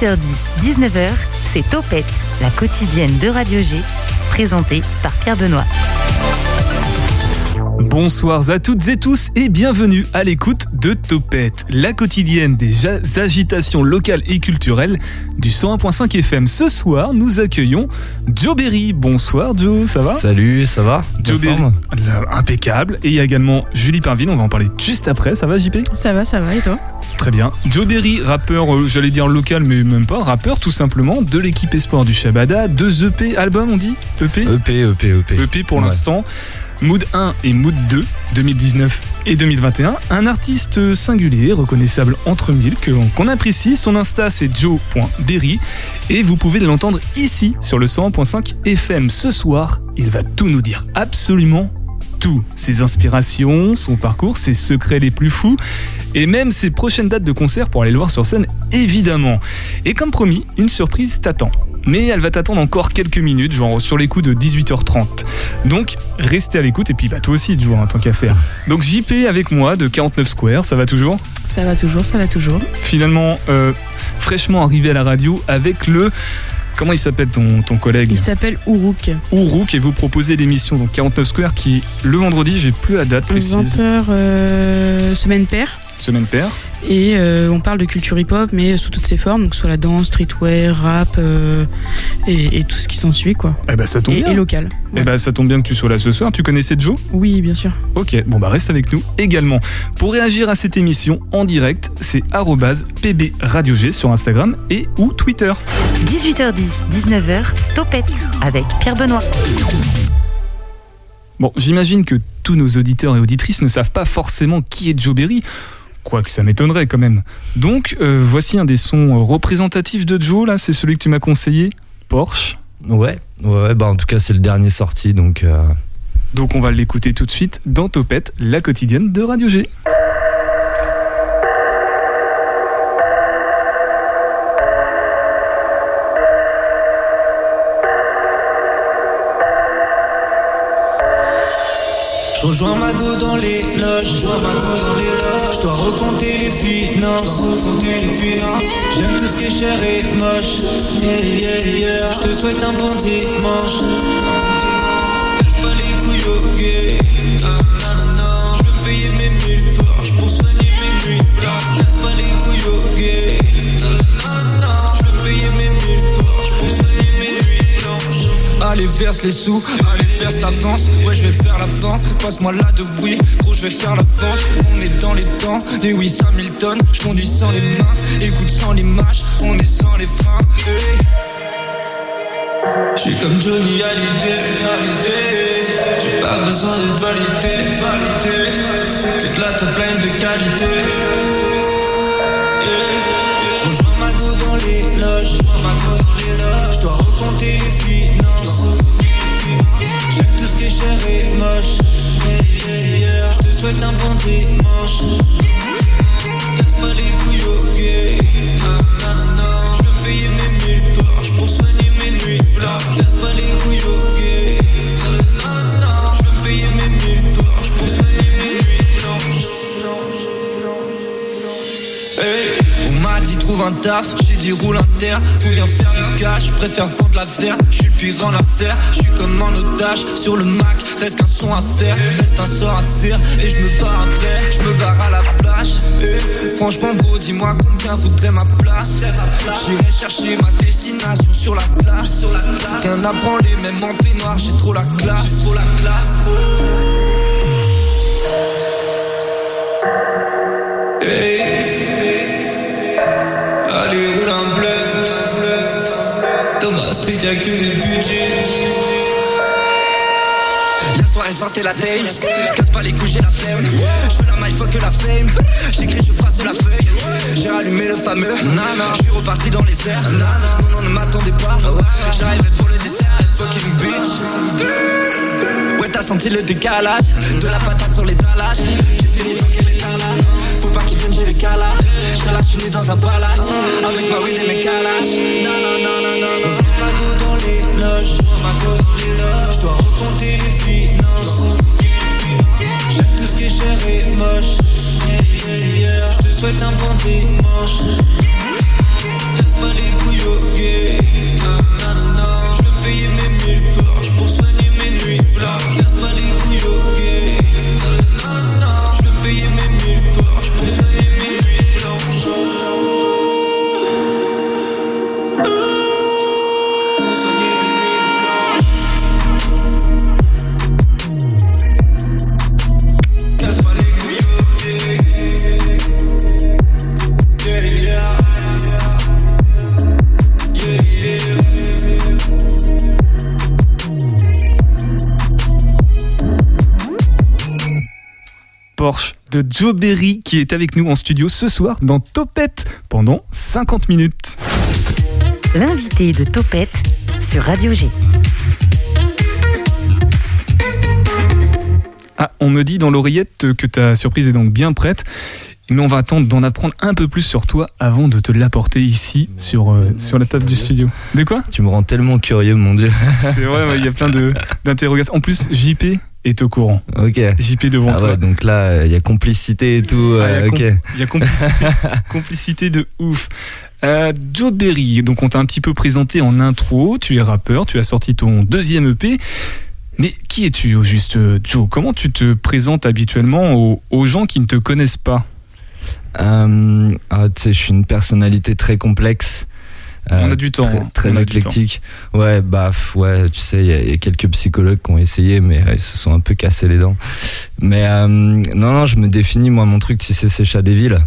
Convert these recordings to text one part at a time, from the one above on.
18h10, 19h, c'est Topette, la quotidienne de Radio G, présentée par Pierre Benoît. Bonsoir à toutes et tous et bienvenue à l'écoute de Topette, la quotidienne des agitations locales et culturelles du 101.5 FM. Ce soir, nous accueillons Joe Berry. Bonsoir Joe, ça va? Salut, ça va? Joe Berry, impeccable. Et il y a également Julie Pinville, on va en parler juste après. Ça va JP Ça va, ça va, et toi? Très bien. Joe Berry, rappeur, euh, j'allais dire local, mais même pas, rappeur tout simplement, de l'équipe Espoir du Shabada, deux EP, albums on dit EP EP, EP, EP. EP pour l'instant. Mood 1 et Mood 2, 2019 et 2021. Un artiste singulier, reconnaissable entre mille, qu'on apprécie. Son Insta, c'est joe.berry. Et vous pouvez l'entendre ici, sur le 100.5 FM. Ce soir, il va tout nous dire. Absolument tout. Ses inspirations, son parcours, ses secrets les plus fous et même ses prochaines dates de concert pour aller le voir sur scène, évidemment. Et comme promis, une surprise t'attend mais elle va t'attendre encore quelques minutes, genre sur les coups de 18h30. Donc restez à l'écoute et puis bah toi aussi tu vois en tant qu'à faire. Donc JP avec moi de 49 Square, ça va toujours? Ça va toujours, ça va toujours. Finalement euh, fraîchement arrivé à la radio avec le Comment il s'appelle ton, ton collègue? Il s'appelle Ourouk. Ourouk et vous proposez l'émission donc 49 Square qui le vendredi, j'ai plus la date précise. 20h euh, semaine paire. Semaine paire. Et euh, on parle de culture hip-hop, mais sous toutes ses formes, donc soit la danse, streetwear, rap euh, et, tout ce qui s'ensuit, quoi. Eh ben ça tombe et, bien. Et local. Eh ben ça tombe bien que tu sois là ce soir. Tu connaissais Joe? Oui, bien sûr. Ok, bon bah reste avec nous également. Pour réagir à cette émission en direct, c'est pb radio G sur Instagram et ou Twitter. 18h10, 19h, Topette avec Pierre Benoît. Bon, j'imagine que tous nos auditeurs et auditrices ne savent pas forcément qui est Joe Berry. Quoique ça m'étonnerait quand même. Donc, euh, voici un des sons représentatifs de Joe, là, c'est celui que tu m'as conseillé, Porsche. Ouais, ouais, bah en tout cas c'est le dernier sorti, donc... Euh, donc on va l'écouter tout de suite dans Topette, la quotidienne de Radio G. Je rejoins ma go dans les loges. Je dois recompter les finances. J'aime tout ce qui est cher et moche. Je te souhaite un bon dimanche. Laisse pas les couilles au gay. Je veux payer mes mille Porsche pour soigner mes nuits blanches. Laisse pas les couilles au gay. Je veux payer mes mille Porsche pour soigner mes nuits. Allez, verse les sous, allez, verse l'avance. Ouais, je vais faire la vente. Passe-moi là de oui, gros, je vais faire la vente. On est dans les temps, les oui, Hamilton. Je conduis sans les mains, écoute sans l'image. On est sans les freins. Hey. Je suis comme Johnny Hallyday, Hallyday. J'ai pas besoin d'être validé, validé. Que de la top de qualité. Je dois recompter les finances. J'aime tout ce qui est cher et moche. Je te souhaite un bon dimanche. Laisse pas les couilles au gay. Je veux payer mes mille Porsche pour soigner mes nuits blanches. Laisse pas les couilles au gay. Je veux payer mes mille Porsche pour soigner j'ai dit roule un terre, faut bien faire du cash, préfère vendre la verre, je suis pire en affaire, je suis comme un otage sur le Mac, reste qu'un son à faire, reste un sort à faire, et je me barre après, je me barre à la plage. Hey, franchement bro, dis-moi combien voudrait ma place. J'irai chercher ma destination sur la place, sur la place. Rien à branler, même en peignoir, j'ai trop la classe, trop la classe. Hey. Thomas Street, y'a que des budgets. La soirée sortait la taille. Casse pas les couches, j'ai la flemme. Je veux la maille, faut que la fame. J'écris, je frappe la feuille. J'ai allumé le fameux. Nana, je suis reparti dans les airs. Nana, non, non, ne m'attendez pas. J'arrivais pour le dessert. Fucking bitch. Senti le décalage. De la patate sur les dalages. J'ai fini dans quel état là Faut pas qu'ils viennent, j'ai les calas. J'te la suis dans un palace. Avec ma weed et mes calages. Non, non, non, non, non. Je ma go dans les loges. Je dois recompter les finances. J'aime tout ce qui est cher et moche. Je te souhaite un bon dimanche. Casse pas les couilles au gay. Payer mes mille poches pour soigner mes nuits blanches. Casse pas les couilles au Porsche de Joe Berry qui est avec nous en studio ce soir dans Topette pendant 50 minutes. L'invité de Topette sur Radio G. Ah, on me dit dans l'oreillette que ta surprise est donc bien prête. Mais on va attendre d'en apprendre un peu plus sur toi avant de te l'apporter ici sur, euh, sur la table du studio. De quoi? Tu me rends tellement curieux, mon dieu. C'est vrai, ouais, il y a plein de- d'interrogations. En plus, JP est au courant. ok. JP devant Ah toi. ouais, donc là, il y a complicité et tout. Ah, il y a euh, com-. Il y a complicité, complicité de ouf. Euh, Joe Berry, donc on t'a un petit peu présenté en intro, tu es rappeur, tu as sorti ton deuxième EP. Mais qui es-tu au juste, Joe? Comment tu te présentes habituellement aux, aux gens qui ne te connaissent pas? Euh, ah, tu sais, je suis une personnalité très complexe. Euh, On a du temps, Très, hein. très du éclectique. Ouais, bah, ouais, tu sais, il y, a- il y a quelques psychologues qui ont essayé, mais ils se sont un peu cassés les dents. Mais euh, non, non, je me définis, moi, mon truc, si c'est c'est chat des villes.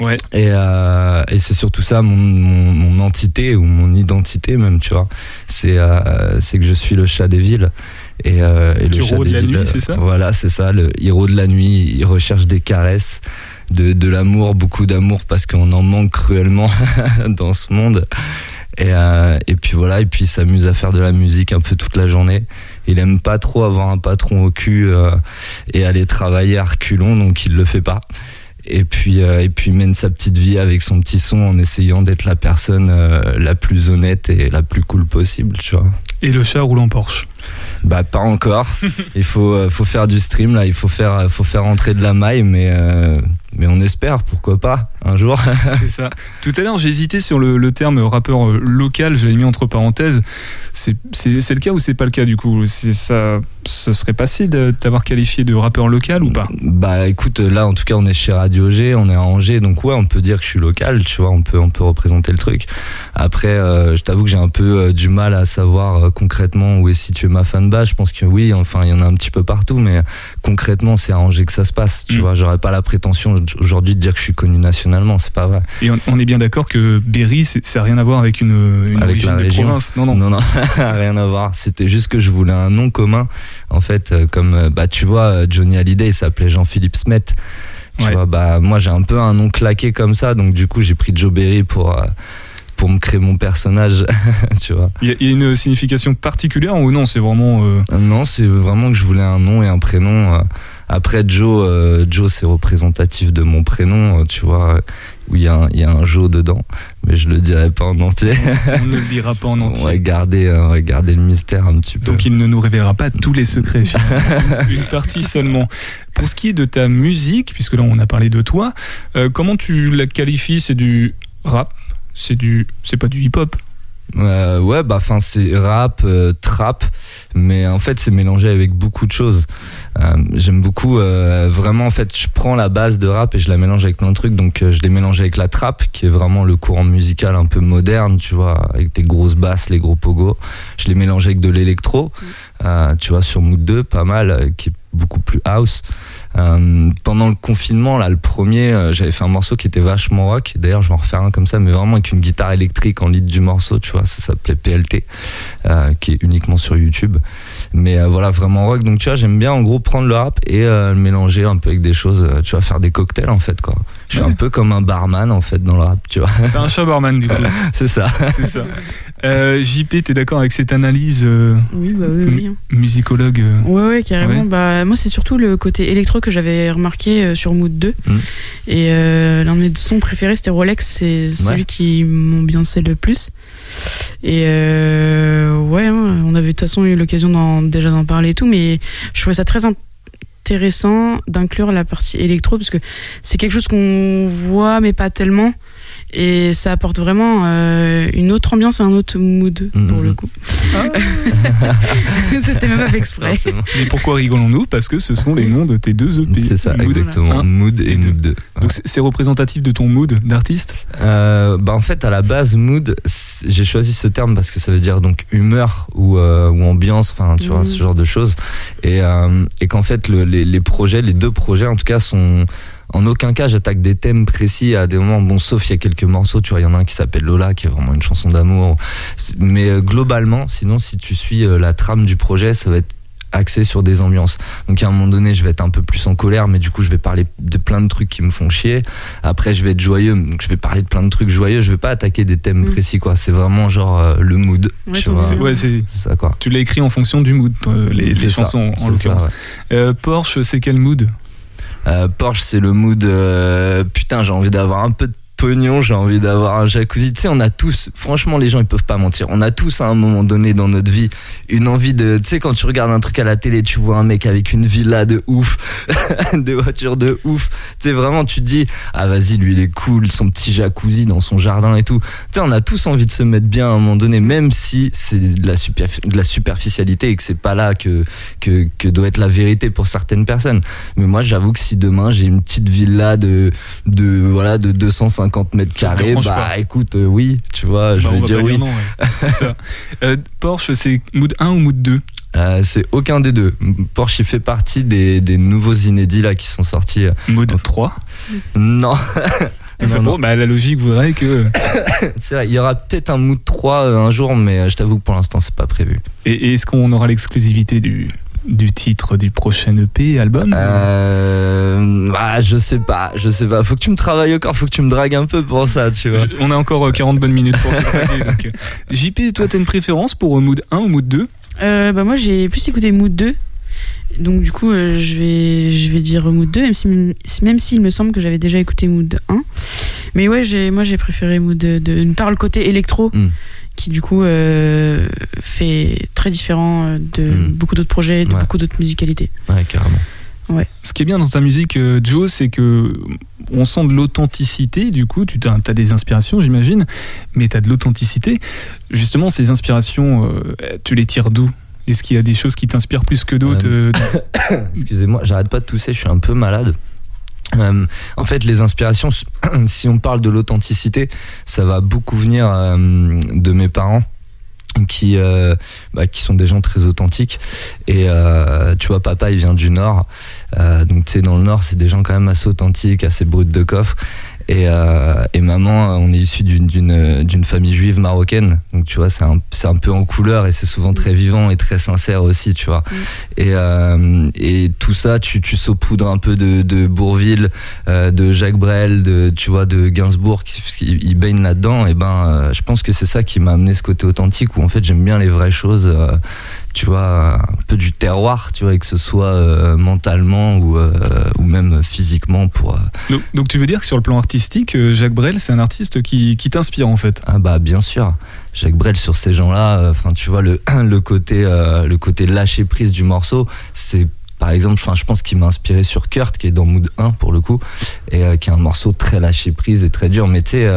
Ouais. Et, euh, et c'est surtout ça, mon, mon, mon entité, ou mon identité même, tu vois. C'est euh, c'est que je suis le chat des villes. Et, euh, et le chat rôdes des la villes, nuit, c'est ça? Voilà, c'est ça, le héros de la nuit, il recherche des caresses de, de l'amour, beaucoup d'amour parce qu'on en manque cruellement dans ce monde. Et, euh, et puis voilà, et puis il s'amuse à faire de la musique un peu toute la journée. Il aime pas trop avoir un patron au cul euh, et aller travailler à reculons, donc il le fait pas. Et puis, euh, et puis il mène sa petite vie avec son petit son en essayant d'être la personne euh, la plus honnête et la plus cool possible, tu vois. Et le chat roule en Porsche. Bah pas encore. il faut, euh, faut faire du stream là, il faut faire, faut faire entrer de la maille, mais, euh, mais on espère, pourquoi pas, un jour. C'est ça. Tout à l'heure, j'ai hésité sur le, le terme rappeur euh, local, je l'ai mis entre parenthèses. C'est le cas ou c'est pas le cas du coup? Ça, Ce serait passé de t'avoir qualifié de rappeur local ou pas? Bah écoute, là en tout cas on est chez Radio G, on est à Angers, donc ouais on peut dire que je suis local, tu vois, on peut, on peut représenter le truc. Après, euh, je t'avoue que j'ai un peu euh, du mal à savoir euh, concrètement où est située ma fanbase. Je pense que oui, enfin il y en a un petit peu partout, mais concrètement c'est à Angers que ça se passe, tu Mm. vois. J'aurais pas la prétention aujourd'hui de dire que je suis connu nationalement, c'est pas vrai. Et on, on est bien d'accord que Berry, ça n'a rien à voir avec une, une Avec la de région. province. Non, non. Non, non, rien à voir. C'était juste que je voulais un nom commun. En fait, euh, comme, euh, bah, tu vois, euh, Johnny Hallyday, s'appelait Jean-Philippe Smet. Tu Ouais. vois, bah, moi, j'ai un peu un nom claqué comme ça. Donc, du coup, j'ai pris Joe Berry pour, euh, pour me créer mon personnage. tu vois. Il y, a- il y a une signification particulière ou non C'est vraiment. euh, Non, c'est vraiment que je voulais un nom et un prénom. euh. Après, Joe, euh, Joe c'est représentatif de mon prénom, euh, tu vois, où il y, a un- il y a un Joe dedans. Mais je le dirai pas en entier. on ne le dira pas en On entier. va garder, euh, on va garder le mystère un petit peu. Donc il ne nous révélera pas tous les secrets, une partie seulement. Pour ce qui est de ta musique, puisque là on a parlé de toi, euh, comment tu la qualifies? C'est du rap? C'est du, c'est pas du hip-hop? Euh, ouais, bah, enfin, c'est rap, euh, trap, mais en fait, c'est mélangé avec beaucoup de choses. Euh, J'aime beaucoup, euh, vraiment, en fait, je prends la base de rap et je la mélange avec plein de trucs. Donc, euh, je l'ai mélangé avec la trap, qui est vraiment le courant musical un peu moderne, tu vois, avec les grosses basses, les gros pogos. Je l'ai mélangé avec de l'électro, euh, tu vois, sur Mood 2, pas mal, qui est beaucoup plus house. Euh, pendant le confinement, là, le premier, euh, j'avais fait un morceau qui était vachement rock. D'ailleurs, je vais en refaire un comme ça, mais vraiment avec une guitare électrique en lead du morceau, tu vois. Ça s'appelait PLT, euh, qui est uniquement sur YouTube. Mais euh, voilà, vraiment rock. Donc, tu vois, j'aime bien en gros prendre le rap et euh, le mélanger un peu avec des choses, euh, tu vois, faire des cocktails en fait, quoi. Je suis Ouais. un peu comme un barman en fait dans le rap, tu vois. C'est un chat barman du coup. C'est ça. C'est ça. Euh, JP, t'es d'accord avec cette analyse euh, Oui, bah oui, oui. musicologue euh, Ouais, ouais, carrément. Ouais. Bah, moi, c'est surtout le côté électro que j'avais remarqué euh, sur Mood 2. Mm. Et euh, l'un de mes sons préférés, c'était Rolex. C'est celui qui m'ambiançait le plus. Et euh, ouais, hein, on avait de toute façon eu l'occasion d'en- déjà d'en parler et tout, mais je trouvais ça très intéressant d'inclure la partie électro parce que c'est quelque chose qu'on voit, mais pas tellement. Et ça apporte vraiment une autre ambiance et un autre mood pour le coup. Ah. C'était même pas fait exprès. Mais pourquoi rigolons-nous? Parce que ce sont les noms de tes deux EP. C'est ça, exactement. Mood et Mood 2. Donc c'est représentatif de ton mood d'artiste? Bah En fait, à la base, mood, j'ai choisi ce terme parce que ça veut dire donc humeur ou, ou ambiance, enfin, tu vois, ce genre de choses. Et, et qu'en fait, les, les projets, les deux projets en tout cas, sont en aucun cas j'attaque des thèmes précis à des moments bon sauf il y a quelques morceaux tu vois il y en a un qui s'appelle Lola qui est vraiment une chanson d'amour mais euh, globalement sinon si tu suis euh, la trame du projet ça va être axé sur des ambiances. Donc à un moment donné, je vais être un peu plus en colère, mais du coup, je vais parler de plein de trucs qui me font chier. Après, je vais être joyeux, donc je vais parler de plein de trucs joyeux. Je vais pas attaquer des thèmes mm. précis, quoi. C'est vraiment genre euh, le mood. Ouais, tu vois. c'est ça, quoi. Tu l'as écrit en fonction du mood, les, chansons en l'occurrence. Porsche, c'est quel mood? Porsche, c'est le mood. Euh, putain, j'ai envie d'avoir un peu de pognon, j'ai envie d'avoir un jacuzzi. Tu sais, on a tous, franchement, les gens ils peuvent pas mentir. On a tous à un moment donné dans notre vie une envie de. Tu sais, quand tu regardes un truc à la télé, tu vois un mec avec une villa de ouf, des voitures de ouf. Tu sais, vraiment, tu te dis, ah vas-y, lui il est cool, son petit jacuzzi dans son jardin et tout. Tu sais, on a tous envie de se mettre bien à un moment donné, même si c'est de la, de la superficialité et que c'est pas là que, que, que doit être la vérité pour certaines personnes. Mais moi, j'avoue que si demain j'ai une petite villa de, de, voilà, de 250 50 mètres carrés, bah écoute, euh, oui, tu vois, je bah, vais dire oui. c'est ça. Euh, Porsche, c'est mood 1 ou mood 2 euh, c'est aucun des deux. Porsche il fait partie des, des, nouveaux inédits là qui sont sortis. Mood 3 Non. c'est bon, bah, la logique voudrait que. c'est vrai, il y aura peut-être un Mood 3 un jour, mais je t'avoue que pour l'instant c'est pas prévu. et est-ce qu'on aura l'exclusivité du, du titre du prochain EP, album euh, bah, Je sais pas, je sais pas. Faut que tu me travailles encore, faut que tu me dragues un peu pour ça, tu vois. on a encore 40 euh, bonnes minutes pour donc. Euh. JP, toi, t'as une préférence pour Mood 1 ou Mood 2 euh, bah Moi, j'ai plus écouté Mood 2. Donc, du coup, je, vais, je vais dire Mood 2, même s'il si, même me semble que j'avais déjà écouté Mood 1. Mais ouais, moi, j'ai préféré Mood 2, par le côté électro. Hmm qui du coup euh, fait très différent euh, de hmm. beaucoup d'autres projets, de beaucoup d'autres musicalités. Ouais, carrément. Ouais. Ce qui est bien dans ta musique, euh, Joe, c'est que on sent de l'authenticité. Du coup, tu as, as, des inspirations, j'imagine, mais tu as de l'authenticité. Justement, ces inspirations, tu les tires d'où? Est-ce qu'il y a des choses qui t'inspirent plus que d'autres Excusez-moi, j'arrête pas de tousser, je suis un peu malade. Euh, en fait, les inspirations, si on parle de l'authenticité, ça va beaucoup venir euh, de mes parents qui euh, bah, qui sont des gens très authentiques. Et tu vois papa il vient du nord. Donc tu sais dans le nord c'est des gens quand même assez authentiques assez bruts de coffre et, euh, et, maman, on est issu d'une famille juive marocaine, donc tu vois, c'est un, un, peu en couleur et c'est souvent très vivant et très sincère aussi, tu vois. Mm. Et, euh, et, tout ça, tu, tu saupoudres un peu de, de Bourville, euh, de Jacques Brel, de, tu vois, de Gainsbourg, qui, qui baigne là-dedans. Et ben, euh, je pense que c'est ça qui m'a amené ce côté authentique où en fait j'aime bien les vraies choses euh, tu vois, un peu du terroir, tu vois, que ce soit euh, mentalement ou, euh, ou même physiquement pour. Euh, donc, tu veux dire que sur le plan artistique, Jacques Brel, c'est un artiste qui, qui t'inspire en fait? Ah bah bien sûr. Jacques Brel sur ces gens-là, enfin tu vois le, le côté le côté lâcher prise du morceau, c'est par exemple, enfin, je pense qu'il m'a inspiré sur Kurt, qui est dans Mood 1 pour le coup, et qui est un morceau très lâché prise et très dur. Mais tu sais,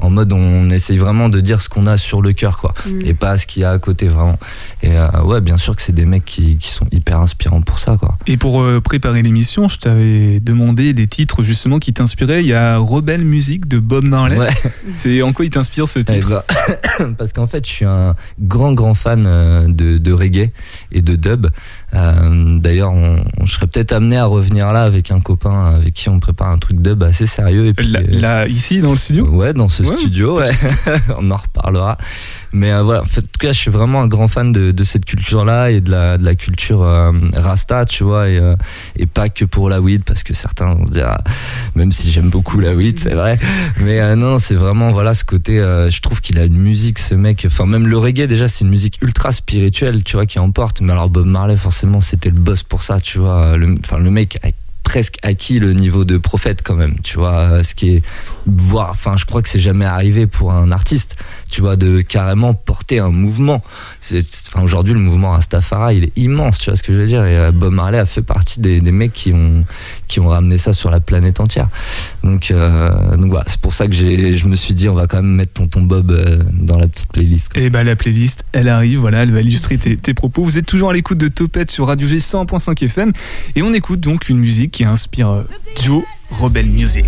en mode on essaye vraiment de dire ce qu'on a sur le cœur quoi. Mm. et pas ce qu'il y a à côté vraiment. Et euh, ouais bien sûr que c'est des mecs qui, qui, sont hyper inspirants pour ça quoi. Et pour euh, préparer l'émission je t'avais demandé des titres justement qui t'inspiraient. Il y a Rebelle Music de Bob Marley. Ouais. c'est en quoi il t'inspire ce titre? bah, parce qu'en fait je suis un grand grand fan euh, de, de reggae et de dub. D'ailleurs on, je serais peut-être amené à revenir là avec un copain avec qui on prépare un truc dub assez sérieux et puis, là, ici dans le studio? Ouais dans ce studio, ouais. on en reparlera. Mais euh, voilà, en, fait, tout cas, je suis vraiment un grand fan de, de cette culture-là et de la, de la culture euh, Rasta, tu vois, et, euh, et, pas que pour la weed, parce que certains vont se dire, ah, même si j'aime beaucoup la weed, c'est vrai. Mais non, c'est vraiment, voilà, ce côté, je trouve qu'il a une musique, ce mec, enfin, même le reggae, déjà, c'est une musique ultra spirituelle, tu vois, qui emporte. Mais alors, Bob Marley, forcément, c'était le boss pour ça, tu vois. Enfin, le, le mec presque acquis le niveau de prophète quand même, tu vois, ce qui est voir enfin je crois que c'est jamais arrivé pour un artiste, tu vois, de carrément porter un mouvement. Enfin, aujourd'hui le mouvement Rastafari, il est immense, tu vois ce que je veux dire et euh, Bob Marley a fait partie des, mecs qui ont qui ont ramené ça sur la planète entière. Donc euh, donc voilà, c'est pour ça que j'ai je me suis dit on va quand même mettre Tonton Bob euh, dans la petite playlist. Et bah la playlist, elle arrive, voilà, elle va illustrer tes, tes propos. Vous êtes toujours à l'écoute de Topette sur Radio G 100.5 FM et on écoute donc une musique qui inspire euh, Joe Rebel Music.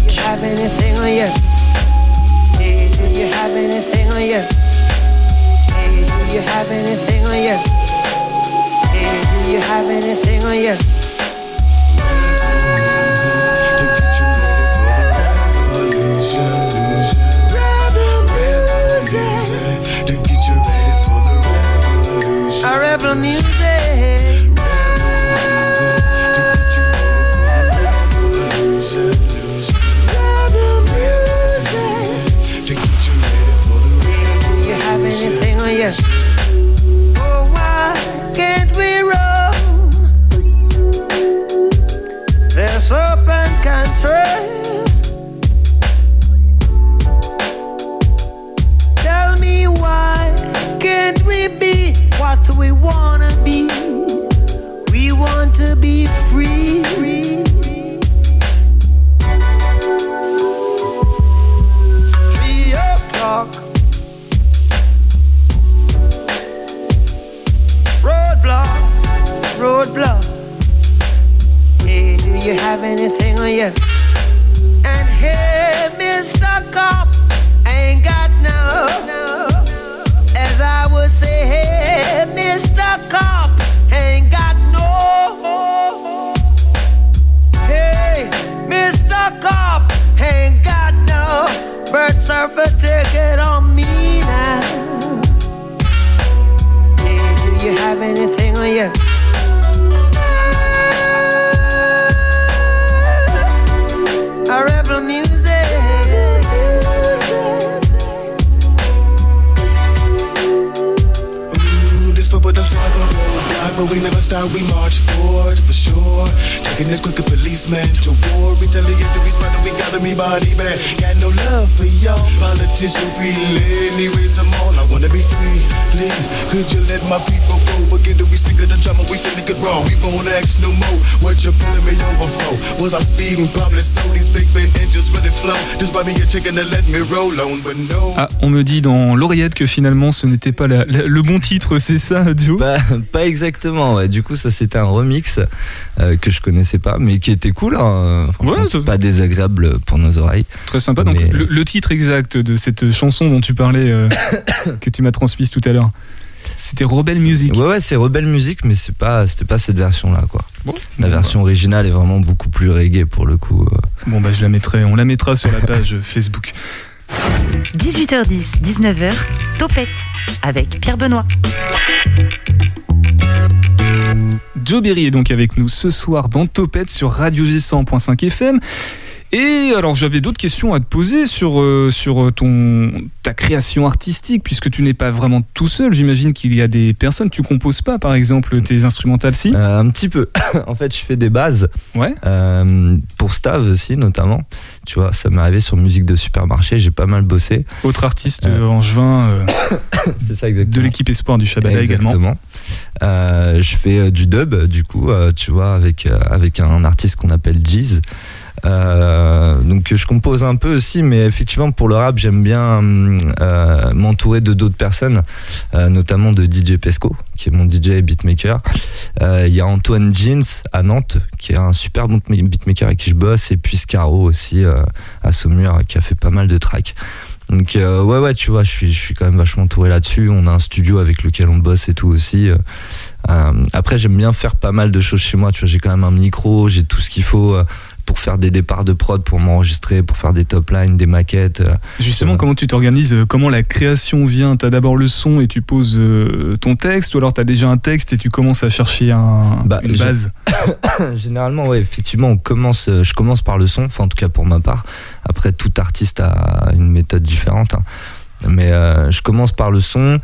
But we never stop, we march forward quick to war, we spot we got everybody back. Got no love for y'all, politician feeling, erase them all. I wanna be free, please. Could you let my people go? Forget that we sick of the drama, we finna get wrong. We won't ask no more. What you pulling me over for? Was I speeding? Probably so. These big engines really flow. Just buy me a chicken and let me roll on, but no. Ah, on me dit dans l'oreillette que finalement ce n'était pas la- la- le bon titre, c'est ça, Joe? Pas, pas exactement, ouais. Du coup, ça c'était un remix euh, que je connaissais pas, mais qui était cool. Hein. Ouais, ça- pas désagréable pour nos oreilles. Très sympa. Donc, le, le titre exact de cette chanson dont tu parlais, euh, que tu m'as transmise tout à l'heure, c'était Rebel Music. Ouais, ouais, c'est Rebelle Music, mais c'est pas, c'était pas cette version-là, quoi. Bon, La bon, version originale est vraiment beaucoup plus reggae pour le coup. euh. bon, bah, je la mettrai, on la mettra sur la page Facebook. 18h10, 19h, Topette avec Pierre Benoît. Joe Berry est donc avec nous ce soir dans Topette sur Radio G100.5 FM. Et alors j'avais d'autres questions à te poser sur, euh, sur ton, ta création artistique, puisque tu n'es pas vraiment tout seul. J'imagine qu'il y a des personnes. Tu composes pas, par exemple, tes instrumentales, si? Euh, un petit peu. en fait, je fais des bases. Ouais. Euh, pour Stav aussi, notamment. Tu vois, ça m'est arrivé sur musique de supermarché, j'ai pas mal bossé. Autre artiste Euh. euh, angevin euh, C'est ça exactement. de l'équipe Espoir du Shabada également. Exactement. Euh, je fais euh, du dub, du coup, euh, tu vois, avec, euh, avec un artiste qu'on appelle Jeez. Euh, donc je compose un peu aussi, mais effectivement pour le rap j'aime bien euh, m'entourer de d'autres personnes, euh, notamment de DJ Pesco, qui est mon DJ et beatmaker. Euh, Il y a Antoine Jeans à Nantes, qui est un super bon beatmaker avec qui je bosse, et puis Scaro aussi euh, à Saumur, qui a fait pas mal de tracks. Donc euh, ouais ouais tu vois je suis je suis quand même vachement entouré là-dessus. On a un studio avec lequel on bosse et tout aussi. Euh, après j'aime bien faire pas mal de choses chez moi. Tu vois j'ai quand même un micro, j'ai tout ce qu'il faut pour faire des départs de prod, pour m'enregistrer, pour faire des top lines, des maquettes. euh. Justement, Ouais. comment tu t'organises euh, Comment la création vient? T'as d'abord le son et tu poses euh, ton texte, ou alors t'as déjà un texte et tu commences à chercher un, Bah, une base? Généralement, ouais, effectivement, on commence, euh, je commence par le son, enfin en tout cas pour ma part. Après, tout artiste a une méthode différente. hein. Mais je commence par le son.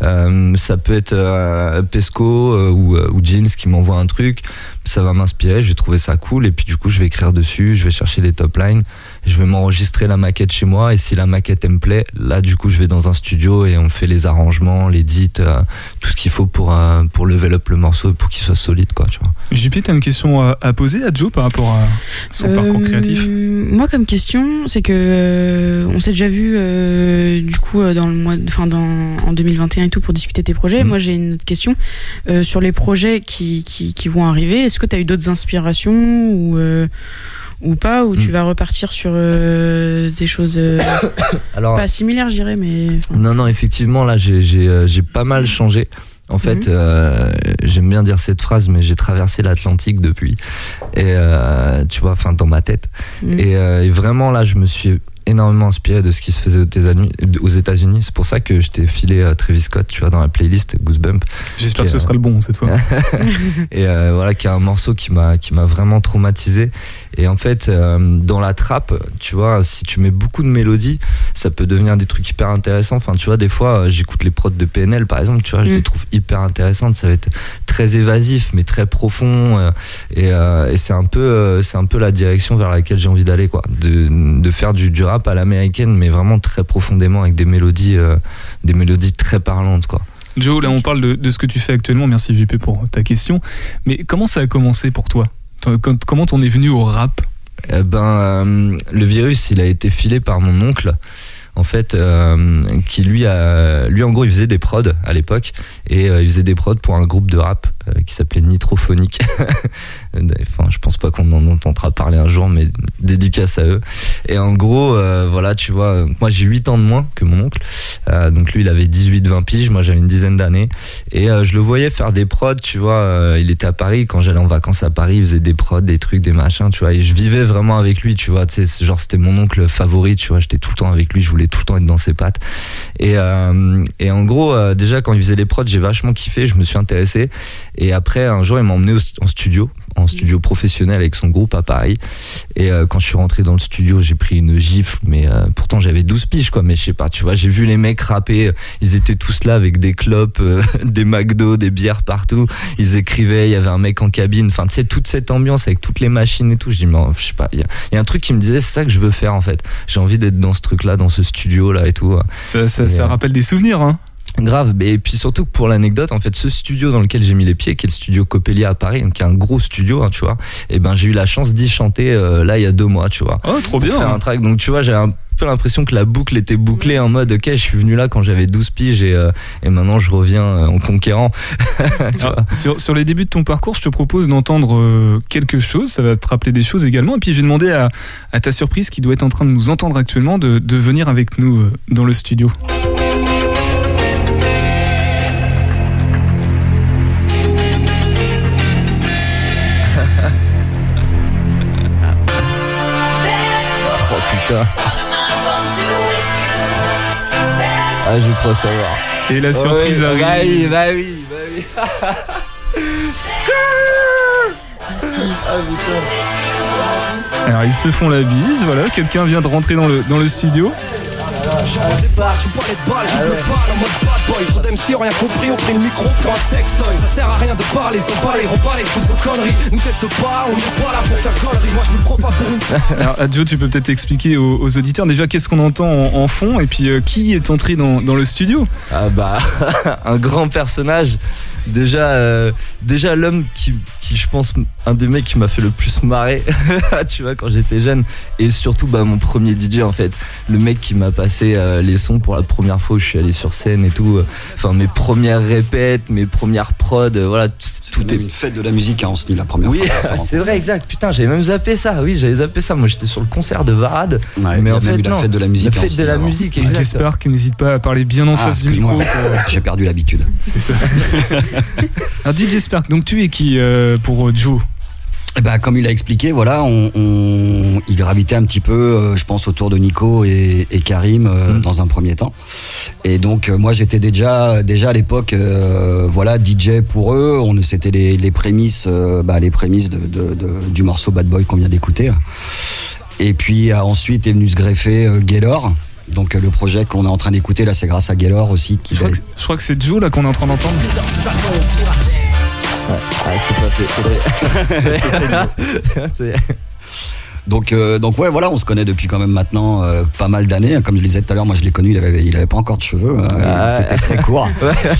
ça peut être Pesco ou, ou Jeans qui m'envoie un truc ça va m'inspirer, je vais trouver ça cool et puis du coup je vais écrire dessus, je vais chercher les top lines, je vais m'enregistrer la maquette chez moi et si la maquette me plaît, là du coup je vais dans un studio et on fait les arrangements, l'édit, euh, tout ce qu'il faut pour, euh, pour level up le morceau et pour qu'il soit solide quoi, tu vois. JP, t'as une question à, poser à Joe par rapport à son parcours euh, créatif? Moi comme question, c'est que on s'est déjà vu du coup dans le mois, enfin dans en 2021 et tout pour discuter tes projets. Mhm. Moi j'ai une autre question sur les projets qui, qui, qui vont arriver est-ce que tu as eu d'autres inspirations ou, euh, ou pas Ou tu hmm. vas repartir sur euh, des choses euh, Alors, pas similaires, je dirais, mais. Non, non, effectivement, là, j'ai pas mal changé. En fait, hmm. j'aime bien dire cette phrase, mais j'ai traversé l'Atlantique depuis, et tu vois, enfin dans ma tête. Hmm. et, vraiment là, je me suis énormément inspiré de ce qui se faisait aux États-Unis. C'est pour ça que je t'ai filé euh, Travis Scott, tu vois, dans la playlist Goosebump. J'espère que ce sera le bon cette fois. et euh, voilà, qui est un morceau qui m'a qui m'a vraiment traumatisé. Et en fait, euh, dans la trappe, tu vois, si tu mets beaucoup de mélodies, ça peut devenir des trucs hyper intéressants. Enfin, tu vois, des fois, j'écoute les prods de PNL, par exemple, tu vois, je les mm. trouve hyper intéressantes. Ça va être très évasif, mais très profond. et, et c'est un peu, c'est un peu la direction vers laquelle j'ai envie d'aller, quoi, de, de faire du, du à l'américaine, mais vraiment très profondément avec des mélodies, euh, des mélodies très parlantes, quoi. Joe, là on parle de, ce que tu fais actuellement, merci JP pour ta question, mais comment ça a commencé pour toi? Comment t'en es venu au rap eh ben, euh, le virus, il a été filé par mon oncle en fait, euh, qui lui a, lui en gros, il faisait des prods à l'époque et il faisait des prods pour un groupe de rap qui s'appelait Nitrophonique. Je pense pas qu'on en entendra parler un jour, mais dédicace à eux. Et en gros, euh, voilà, tu vois, moi j'ai 8 ans de moins que mon oncle. Euh, donc lui, il avait 18-20 piges, moi j'avais une dizaine d'années. Et euh, je le voyais faire des prods, tu vois. il était à Paris, quand j'allais en vacances à Paris, il faisait des prods, des trucs, des machins, tu vois. Et je vivais vraiment avec lui, tu vois. Tu genre c'était mon oncle favori, tu vois. J'étais tout le temps avec lui, je voulais tout le temps être dans ses pattes. Et, et en gros, déjà quand il faisait les prods, j'ai vachement kiffé, je me suis intéressé. Et après, un jour, il m'a emmené en studio en studio professionnel avec son groupe à Paris. Et euh, quand je suis rentré dans le studio, j'ai pris une gifle, mais euh, pourtant j'avais 12 piges, quoi. Mais je sais pas, tu vois, j'ai vu les mecs rapper, ils étaient tous là avec des clopes, euh, des McDo, des bières partout. Ils écrivaient, il y avait un mec en cabine. Enfin, tu sais, toute cette ambiance avec toutes les machines et tout. Je dis, mais je sais pas, il y, a un truc qui me disait, c'est ça que je veux faire en fait. J'ai envie d'être dans ce truc-là, dans ce studio-là et tout. Ça, ça, ça rappelle des souvenirs, hein Grave, et puis surtout pour l'anecdote, en fait, ce studio dans lequel j'ai mis les pieds, qui est le studio Coppelia à Paris, qui est un gros studio, hein, tu vois, et ben j'ai eu la chance d'y chanter euh, là il y a deux mois, tu vois. Oh, trop bien. Faire un track, donc tu vois, j'ai un peu l'impression que la boucle était bouclée en mode ok je suis venu là quand j'avais 12 piges et, euh, et maintenant je reviens euh, en conquérant. Sur, sur, les débuts de ton parcours je te propose d'entendre quelque chose. Ça va te rappeler des choses également. Et puis j'ai demandé à, à, ta surprise qui doit être en train de nous entendre actuellement de, de venir avec nous dans le studio Ah, je crois savoir. Et la surprise arrive. Bah oui, bah oui, bah oui. ah, Alors ils se font la bise, voilà, quelqu'un vient de rentrer dans le, dans le studio. Au départ, je pas les balles, je veux pas en mode bad boy. Trop d'MC ont rien compris, on pris le micro pour un sextoy. Ça sert à rien de parler sans parler, reparler toutes nos conneries. Nous teste pas, on n'est pas là pour faire conneries. Moi je me prends pas pour une. Alors, Adjo, tu peux peut-être expliquer aux, auditeurs déjà qu'est-ce qu'on entend en, fond et puis euh, qui est entré dans, dans le studio? Ah bah, un grand personnage déjà euh, déjà l'homme qui, qui, je pense un des mecs qui m'a fait le plus marrer tu vois quand j'étais jeune et surtout bah mon premier DJ en fait. Le mec qui m'a passé euh, les sons pour la première fois où je suis allé sur scène et tout enfin mes premières répètes mes premières prods euh, voilà tout est une fête de la musique à Ancenis la première oui, fois oui c'est vrai exact. Putain j'avais même zappé ça. Oui j'avais zappé ça. Moi j'étais sur le concert de Varade mais en fait la fête de la musique la fête de la musique j'espère qu'il n'hésite pas à parler bien en ah, face du micro j'ai perdu l'habitude. C'est ça Alors DJ Spark, donc tu es qui euh, pour euh, Joe? Eh ben, comme il a expliqué, voilà, on, il gravitait un petit peu, euh, je pense, autour de Nico et, Karim mm. dans un premier temps. Et donc, moi, j'étais déjà, déjà à l'époque, voilà, DJ pour eux. On, c'était les, prémices, bah, les prémices de, du morceau Bad Boy qu'on vient d'écouter. Et puis ensuite est venu se greffer Gaylor Donc le projet que l'on est en train d'écouter là, c'est grâce à Gaylor aussi. Qui je, crois que, c'est Joe là qu'on est en train d'entendre. Ah, c'est pas. Donc, euh, donc ouais, voilà, on se connaît depuis quand même maintenant euh, pas mal d'années. Comme je le disais tout à l'heure, moi je l'ai connu, il avait, il avait pas encore de cheveux, hein, ah c'était très court.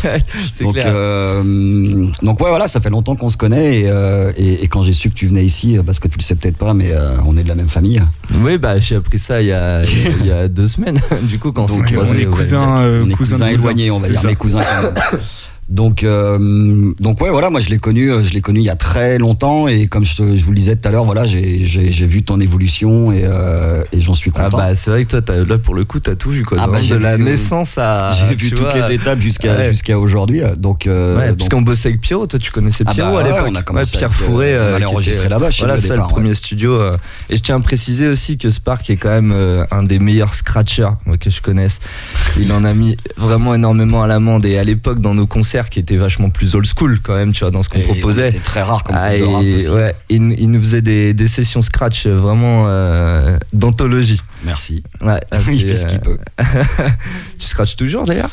donc, euh, donc ouais, voilà, ça fait longtemps qu'on se connaît et, et, et quand j'ai su que tu venais ici, parce que tu le sais peut-être pas, mais on est de la même famille. Oui, bah j'ai appris ça il y a, il y a deux semaines. du coup, quand on s'est croisés, on est cousins, on est cousins éloignés, on va dire, mes cousins. Donc, euh, donc ouais, voilà, moi je l'ai connu, euh, je l'ai connu il y a très longtemps et comme je, je vous le disais tout à l'heure, voilà, j'ai vu ton évolution et, euh, et j'en suis content. Ah bah c'est vrai que toi, as, là pour le coup, t'as tout vu quoi, ah bah, de la naissance à. J'ai vu toutes les étapes jusqu'à jusqu'à aujourd'hui, donc. Euh, ouais, puisqu'on bossait avec Pierrot, toi tu connaissais ah Pierrot bah, à l'époque. on a commencé Pierre Fourré. on allait enregistrer là-bas. Voilà, c'est le premier studio. Et je tiens à préciser aussi que Spark est quand même un des meilleurs scratchers que je connaisse. Il en a mis vraiment énormément à l'amende et à l'époque dans nos concerts qui étaient vachement plus old school quand même, tu vois, dans ce qu'on proposait. C'était très rare comme ah, Ouais, il, il, nous faisait des, des sessions scratch vraiment euh, d'anthologie. Merci. Ouais, il fait ce qu'il peut. tu scratches toujours d'ailleurs?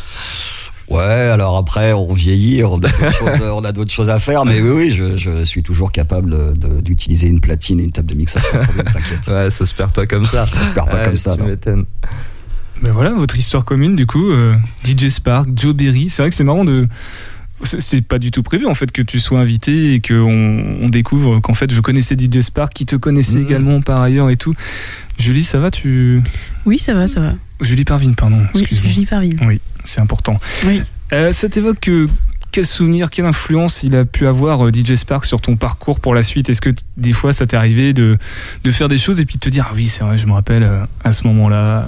Ouais, alors après, on vieillit, on a d'autres choses, à faire, mais oui, oui, je, je suis toujours capable d'utiliser une platine et une table de mixage. T'inquiète. Ouais, ça se perd pas comme ça. Ça se perd pas comme ça. Tu. Ben voilà, votre histoire commune, du coup, euh, DJ Spark, Joe Berry. C'est vrai que c'est marrant de, c'est pas du tout prévu en fait que tu sois invité et qu'on on découvre qu'en fait je connaissais DJ Spark qui te connaissait mhm. également par ailleurs et tout. Julie, ça va tu Oui, ça va, ça va. Julie Parvine, pardon. Oui, Julie Parvine. Oui, c'est important. Oui. Euh, ça t'évoque quel souvenir, quelle influence il a pu avoir euh, DJ Spark sur ton parcours pour la suite? Est-ce que des fois ça t'est arrivé de, de faire des choses et puis de te dire ah oui c'est vrai je me rappelle euh, à ce moment-là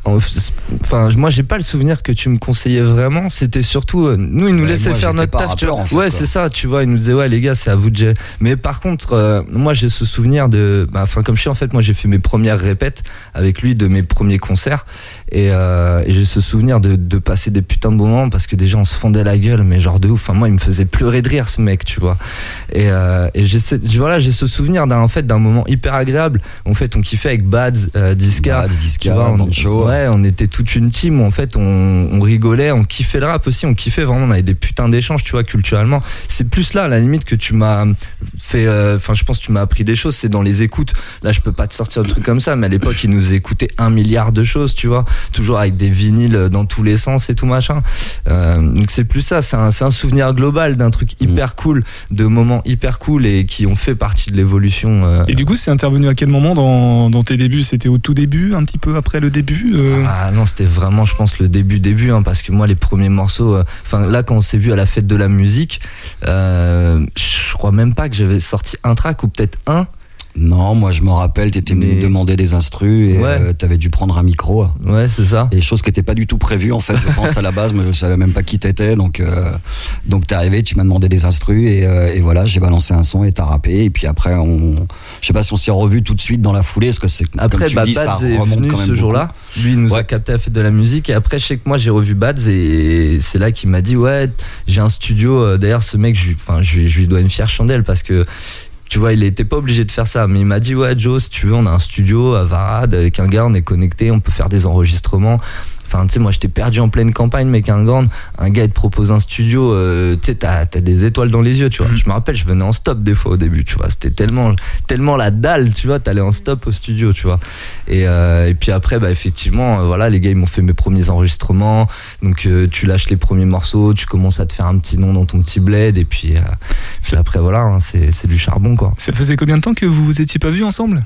Enfin, moi, j'ai pas le souvenir que tu me conseillais vraiment. C'était surtout, euh, nous, il nous laissait faire notre taf. ouais, c'est ça, tu vois. Il nous disait, ouais, les gars, c'est à vous de gérer. Mais par contre, euh, moi, j'ai ce souvenir de, bah, enfin, comme je suis, en fait, moi, j'ai fait mes premières répètes avec lui de mes premiers concerts. Et, euh, et j'ai ce souvenir de, de, passer des putains de moments parce que déjà, on se fondait la gueule, mais genre de ouf. Enfin, moi, il me faisait pleurer de rire, ce mec, tu vois. Et, et j'ai voilà, j'ai ce souvenir d'un, en fait, d'un moment hyper agréable. En fait, on kiffait avec Bads, Disca. Bads, Disca, on, Ouais, on était toute une team où en fait on, rigolait, on kiffait le rap aussi, on kiffait vraiment, on avait des putains d'échanges, tu vois, culturellement. C'est plus là, à la limite, que tu m'as fait. Euh, enfin, je pense que tu m'as appris des choses, c'est dans les écoutes. Là, je peux pas te sortir de trucs comme ça, mais à l'époque, ils nous écoutaient un milliard de choses, tu vois, toujours avec des vinyles dans tous les sens et tout machin. Euh, donc c'est plus ça, c'est un, un, souvenir global d'un truc mm. hyper cool, de moments hyper cool et qui ont fait partie de l'évolution. Euh. Et du coup, c'est intervenu à quel moment dans, dans tes débuts? C'était au tout début, un petit peu après le début ah non, c'était vraiment, je pense, le début, début, hein, parce que moi, les premiers morceaux, euh, enfin là, quand on s'est vu à la fête de la musique, euh, je crois même pas que j'avais sorti un track ou peut-être un. Non, moi je me rappelle, t'étais venu me demander des instrus et euh, t'avais dû prendre un micro. Ouais, c'est ça. Et chose qui n'était pas du tout prévue en fait, je pense à la base, mais je savais même pas qui t'étais. Donc, euh, donc t'es arrivé, tu m'as demandé des instrus et, euh, et voilà, j'ai balancé un son et t'as rappé. Et puis après, on, je sais pas si on s'est revu tout de suite dans la foulée, parce que c'est après comme tu bah, dis, ça remonte quand même ce jour-là. Lui, il nous a capté à fête de la musique et après, je sais que moi j'ai revu Bads et c'est là qu'il m'a dit ouais, j'ai un studio. D'ailleurs, ce mec, je, je, je lui dois une fière chandelle parce que tu vois, il était pas obligé de faire ça, mais il m'a dit ouais Joe, si tu veux, on a un studio à Varade avec un gars, on est connecté, on peut faire des enregistrements. Enfin, tu sais, moi, j'étais perdu en pleine campagne, mec, un gant, un gars, il te propose un studio, euh, tu sais, t'as as des étoiles dans les yeux, tu vois. Mm. Je me rappelle, je venais en stop des fois au début, tu vois. C'était tellement, tellement la dalle, tu vois, t'allais en stop au studio, tu vois. Et, euh, et puis après, bah, effectivement, euh, voilà, les gars, ils m'ont fait mes premiers enregistrements. Donc, tu lâches les premiers morceaux, tu commences à te faire un petit nom dans ton petit bled, et puis, après, voilà, hein, c'est du charbon, quoi. Ça faisait combien de temps que vous vous étiez pas vus ensemble?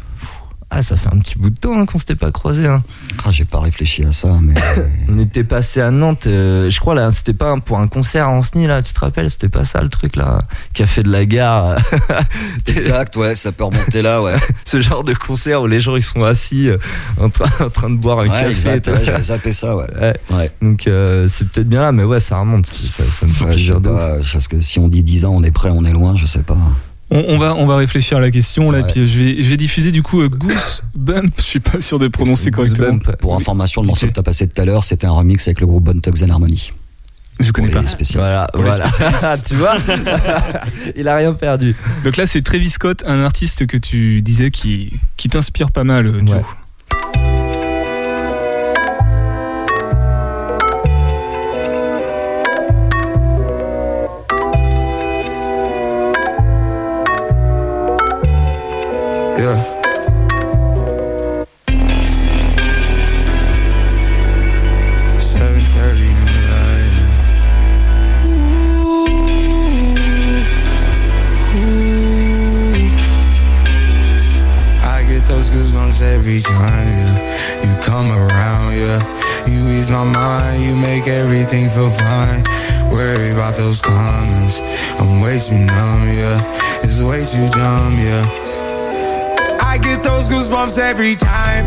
Ah, ça fait un petit bout de temps hein, qu'on s'était pas croisé. Hein. Ah, j'ai pas réfléchi à ça, mais. On était passé à Nantes, euh, je crois là, c'était pas pour un concert à Anceny là, tu te rappelles, c'était pas ça le truc là, fait de la gare. exact, ouais, ça peut remonter là, ouais. Ce genre de concert où les gens ils sont assis euh, en, train, en, train, de boire un ouais, café. Exact, ouais, j'avais zappé ça, ouais. ouais. Donc euh, c'est peut-être bien là, mais ouais, ça remonte. Ça, ça me fait plaisir de. Parce que si on dit 10 ans, on est prêt, on est loin, je sais pas. On, va, on va réfléchir à la question là, puis je vais, je vais diffuser du coup euh, Goosebump. Je suis pas sûr de prononcer correctement. Pour information, le morceau que tu as passé tout à l'heure, c'était un remix avec le groupe Bon Tugs and Harmony. Je connais pas. Voilà, voilà. tu vois, il a rien perdu. Donc là, c'est Travis Scott, un artiste que tu disais qui, qui t'inspire pas mal, Joe. Yeah. I get those goosebumps every time.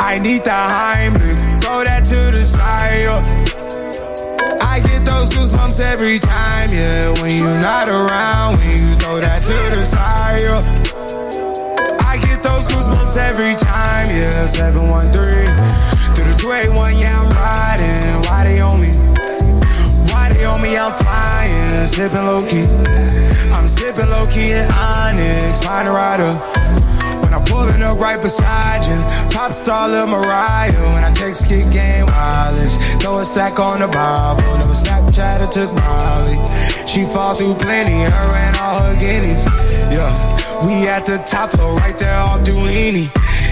I need the Heimlich, throw that to the side. Yeah. I get those goosebumps every time, yeah. When you're not around, when you throw that to the side. Yeah. I get those goosebumps every time, yeah. 713 through the 281, yeah, I'm riding. Why they on me? I'm flying, sipping low key. I'm sipping low key in Onyx, find a rider. When I'm pulling up right beside you, pop star Lil Mariah. When I text kick game wireless, throw a stack on the Bible. Never Snapchat or took Molly. She fall through plenty, her and all her guineas. Yeah, we at the top floor, right there off Duini.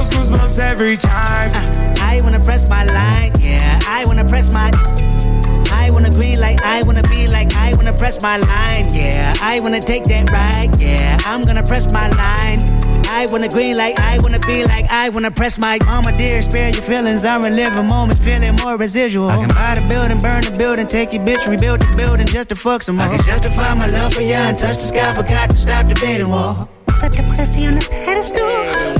I those goosebumps every time. Uh, I wanna press my line, yeah. I wanna press my. I wanna green like I wanna be like I wanna press my line, yeah. I wanna take that ride, yeah. I'm gonna press my line. I wanna green like I wanna be like I wanna press my mama dear, spare your feelings. I'm reliving moments, feeling more residual. I can buy the building, burn the building, take your bitch, rebuild the building just to fuck some more. I can justify my love for you and touch the sky, forgot to stop the bidding war. Put the pussy on the pedestal.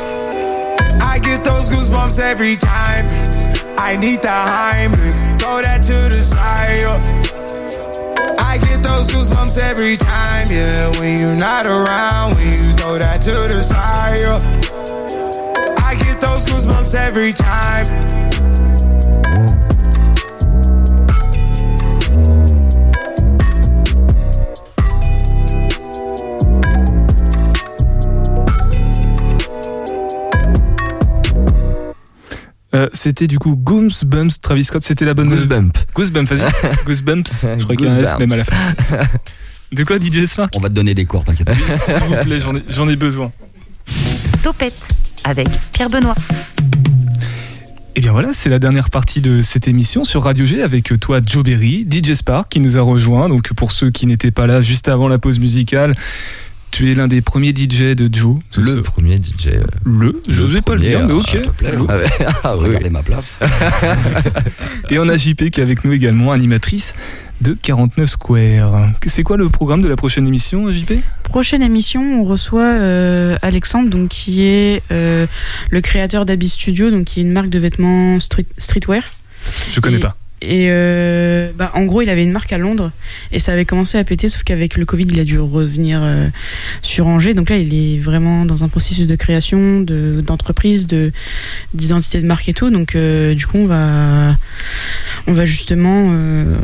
I get those goosebumps every time. I need the Heimlich, throw that to the side. I get those goosebumps every time, yeah. When you're not around, when you throw that to the side. I get those goosebumps every time. Euh, c'était du coup Goosebumps, Travis Scott, c'était la bonne. Goosebump. Goosebumps, vas-y. Goosebumps, je crois qu'il y a un S même à la fin. De quoi, DJ Spark On va te donner des cours, t'inquiète pas. S'il vous plaît, j'en ai, j'en ai besoin. Topette avec Pierre Benoît. Et bien voilà, c'est la dernière partie de cette émission sur Radio G avec toi, Joe Berry, DJ Spark qui nous a rejoint. Donc pour ceux qui n'étaient pas là juste avant la pause musicale, tu es l'un des premiers DJ de Joe. Le Ce- premier DJ. euh, Le, je n'osais pas le premier, dire, mais ah, ok. S'il te plaît. Ah ouais, ah oui. Regardez ma place. Et on a JP qui est avec nous également, animatrice de 49 Square. C'est quoi le programme de la prochaine émission, JP Prochaine émission, on reçoit euh, Alexandre, donc qui est euh, le créateur d'Abbey Studio, donc qui est une marque de vêtements street- streetwear. Je connais Et- pas. Et euh, bah, en gros, il avait une marque à Londres et ça avait commencé à péter, sauf qu'avec le Covid, il a dû revenir euh, sur Angers. Donc là, il est vraiment dans un processus de création, de- d'entreprise, de d'identité de marque et tout. Donc euh, du coup, on va on va justement euh,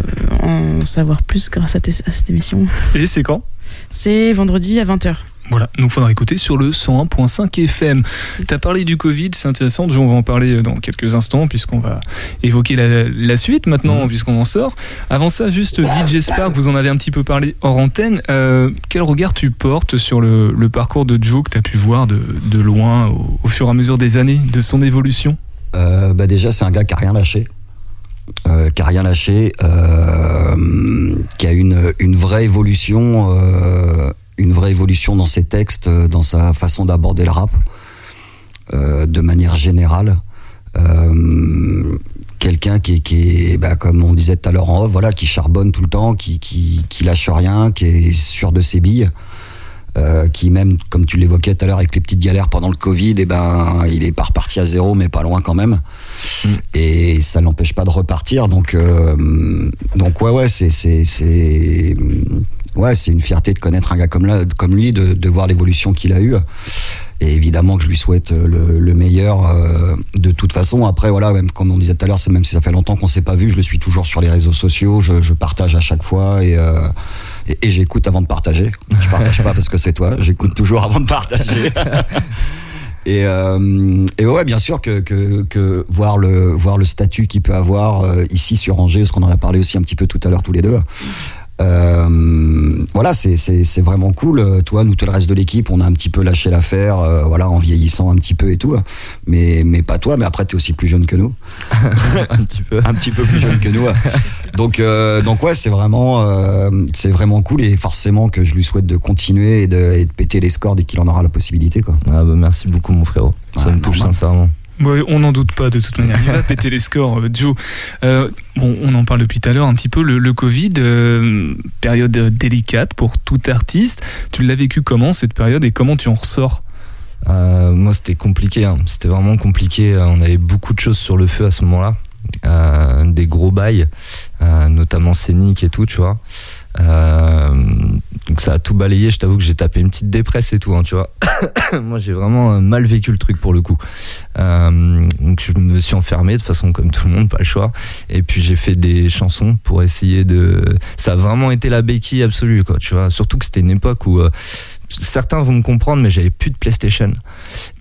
en savoir plus grâce à, à cette émission. Et c'est quand? C'est vendredi à 20h. Voilà, donc faudra écouter sur le 101.5 FM. T'as parlé du Covid, c'est intéressant, Joe, on va en parler dans quelques instants puisqu'on va évoquer la, la suite maintenant Mhm. puisqu'on en sort. Avant ça, juste DJ Spark, vous en avez un petit peu parlé hors antenne. Euh, quel regard tu portes sur le, le parcours de Joe que t'as pu voir de, de loin au, au fur et à mesure des années, de son évolution? Euh, bah déjà, c'est un gars qui a rien lâché. Euh, qui a rien lâché, euh, qui a une, une vraie évolution, euh, une vraie évolution dans ses textes, euh, dans sa façon d'aborder le rap, euh, de manière générale. Euh, Quelqu'un qui, est- qui est, bah, comme on disait tout à l'heure en off, voilà, qui charbonne tout le temps, qui, qui, qui lâche rien, qui est sûr de ses billes. Euh, qui même, comme tu l'évoquais tout à l'heure avec les petites galères pendant le Covid, et ben, il est pas reparti à zéro, mais pas loin quand même. Et ça l'empêche pas de repartir. Donc, euh, donc ouais, ouais, c'est, c'est, c'est, ouais, c'est une fierté de connaître un gars comme, là, comme lui, de, de voir l'évolution qu'il a eue. Et évidemment que je lui souhaite le, le meilleur euh, de toute façon. Après, voilà, même comme on disait tout à l'heure, c'est même si ça fait longtemps qu'on s'est pas vu, je le suis toujours sur les réseaux sociaux, je, je partage à chaque fois et, euh, et, et j'écoute avant de partager. Je partage pas parce que c'est toi, j'écoute toujours avant de partager. Et, euh, et ouais, bien sûr que, que, que voir le voir le statut qu'il peut avoir euh, ici sur Angers, parce qu'on en a parlé aussi un petit peu tout à l'heure tous les deux. Euh, voilà, c'est vraiment cool. Euh, Toi, nous, tout le reste de l'équipe, on a un petit peu lâché l'affaire, euh, voilà, en vieillissant un petit peu et tout. Mais mais pas toi. Mais après, t'es aussi plus jeune que nous, un petit peu. un petit peu plus jeune que nous. Donc euh, donc ouais, c'est vraiment c'est vraiment cool et forcément que je lui souhaite de continuer et de, et de péter les scores dès qu'il en aura la possibilité, quoi. Ah bah, merci beaucoup, mon frérot. Ça Ouais, me touche normal. sincèrement. Ouais, on n'en doute pas de toute manière. Il va péter les scores, euh, Joe. Euh, bon, on en parle depuis tout à l'heure un petit peu. Le, le Covid, euh, période délicate pour tout artiste. Tu l'as vécu comment cette période et comment tu en ressors? Euh, moi, c'était compliqué. hein. C'était vraiment compliqué. On avait beaucoup de choses sur le feu à ce moment-là. Des gros bails, notamment scéniques et tout, tu vois. Euh, donc ça a tout balayé. Je t'avoue que j'ai tapé une petite dépresse et tout, hein, tu vois. moi, j'ai vraiment euh, mal vécu le truc pour le coup. Euh, donc je me suis enfermé de façon comme tout le monde, pas le choix. Et puis j'ai fait des chansons pour essayer de. Ça a vraiment été la béquille absolue, quoi. Tu vois. Surtout que c'était une époque où certains vont me comprendre, mais j'avais plus de PlayStation.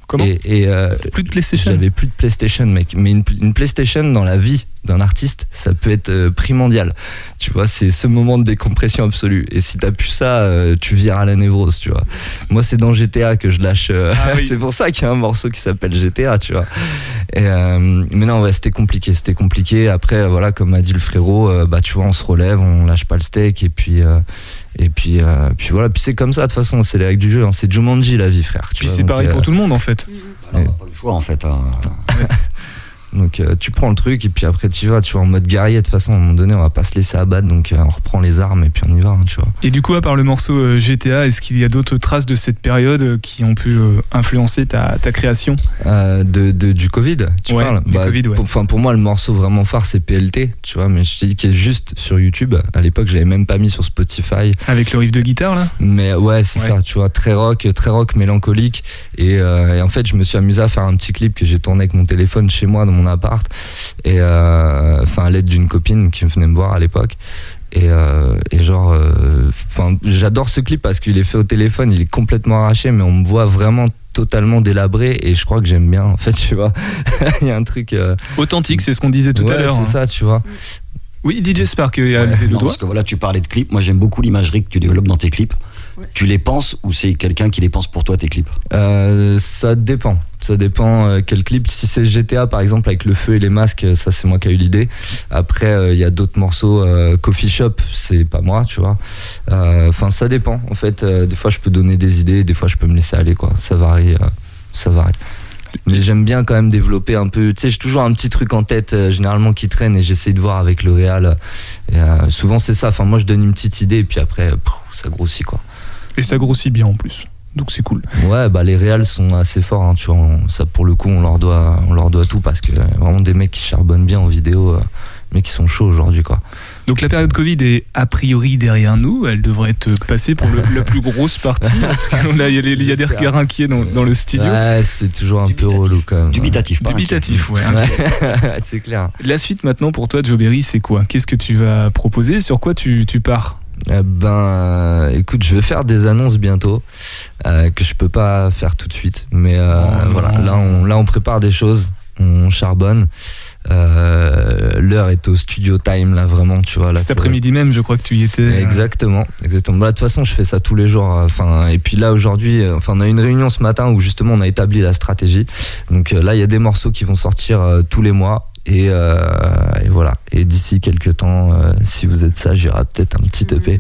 Comment et, et, euh, Plus de PlayStation J'avais plus de PlayStation, mec. Mais une, une PlayStation dans la vie d'un artiste, ça peut être euh, primordial. Tu vois, c'est ce moment de décompression absolue. Et si t'as plus ça, euh, tu vires à la névrose, tu vois. Moi, c'est dans GTA que je lâche. Ah oui. c'est pour ça qu'il y a un morceau qui s'appelle GTA, tu vois. Et, euh, mais non, ouais, c'était compliqué. C'était compliqué. Après, voilà, comme a dit le frérot, bah, tu vois, on se relève, on lâche pas le steak. Et puis. euh, et puis, euh, puis voilà, puis c'est comme ça de toute façon, c'est les règles du jeu, hein. c'est Jumanji la vie, frère. tu Puis c'est pareil euh, pour tout le monde en fait. On n'a pas le choix en fait. hein. Donc euh, tu prends le truc et puis après tu vas, tu vois, en mode guerrier. De toute façon, à un moment donné, on va pas se laisser abattre, donc euh, on reprend les armes et puis on y va, hein, tu vois. Et du coup, à part le morceau euh, GTA, est-ce qu'il y a d'autres traces de cette période qui ont pu influencer ta, ta création? De, de- du Covid, tu Ouais, parles? du Covid, ouais. pour, pour moi, le morceau vraiment phare, c'est PLT, tu vois, mais je t'ai dit qu'il est juste sur YouTube. À l'époque, j'avais même pas mis sur Spotify. Avec le riff de guitare là? Mais ouais, c'est Ouais. ça, tu vois, très rock, très rock mélancolique. Et, et en fait, je me suis amusé à faire un petit clip que j'ai tourné avec mon téléphone chez moi dans mon appart. Et euh, enfin, à l'aide d'une copine qui venait me voir à l'époque. Et, euh, et genre, euh, enfin, j'adore ce clip parce qu'il est fait au téléphone, il est complètement arraché, mais on me voit vraiment totalement délabré et je crois que j'aime bien en fait tu vois il y a un truc euh, Authentique, c'est ce qu'on disait tout à l'heure. c'est hein. ça tu vois Oui, DJ Spark euh, a Ouais, le non, doigt. parce que voilà, tu parlais de clips. Moi, j'aime beaucoup l'imagerie que tu développes dans tes clips. Tu les penses ou c'est quelqu'un qui les pense pour toi tes clips Euh, ça dépend. Ça dépend euh, quel clip. Si c'est GTA par exemple avec le feu et les masques, euh, ça c'est moi qui ai eu l'idée. Après euh, il y a d'autres morceaux. euh, Coffee Shop, c'est pas moi, tu vois. Euh, Enfin ça dépend. En fait, euh, des fois je peux donner des idées, des fois je peux me laisser aller quoi. Ça varie, euh, ça varie. Mais j'aime bien quand même développer un peu. Tu sais, j'ai toujours un petit truc en tête euh, généralement qui traîne et j'essaie de voir avec le réal. Euh, souvent c'est ça. Enfin moi je donne une petite idée et puis après pff, ça grossit quoi. Et ça grossit bien en plus. Donc c'est cool. Ouais, bah les réals sont assez forts, hein, tu vois. on- ça pour le coup, on leur doit, on leur doit tout parce que euh, vraiment des mecs qui charbonnent bien en vidéo, euh, mais qui sont chauds aujourd'hui, quoi. Donc la période Covid est a priori derrière nous. Elle devrait être passée pour le- la plus grosse partie. Parce que là, il y a, les- il y a des regards inquiets dans, dans le studio. Ouais, c'est toujours un peu relou quand même. Dubitatif, pas Dubitatif, ouais. Ouais, c'est clair. La suite maintenant pour toi, Joe Berry, c'est quoi? Qu'est-ce que tu vas proposer? Sur quoi tu, tu pars? Eh ben, euh, écoute, je vais faire des annonces bientôt euh, que je peux pas faire tout de suite, mais euh, Oh non. voilà, là on, là on prépare des choses, on charbonne. Euh, L'heure est au studio time là vraiment, tu vois. Là, Cet c'est- après-midi même, je crois que tu y étais. Exactement, exactement. Bah, de toute façon, je fais ça tous les jours. Enfin, et puis là aujourd'hui, enfin, on a une réunion ce matin où justement on a établi la stratégie. Donc là, il y a des morceaux qui vont sortir tous les mois. Et, euh, et voilà. Et d'ici quelques temps, euh, si vous êtes sage, il y aura peut-être un petit EP.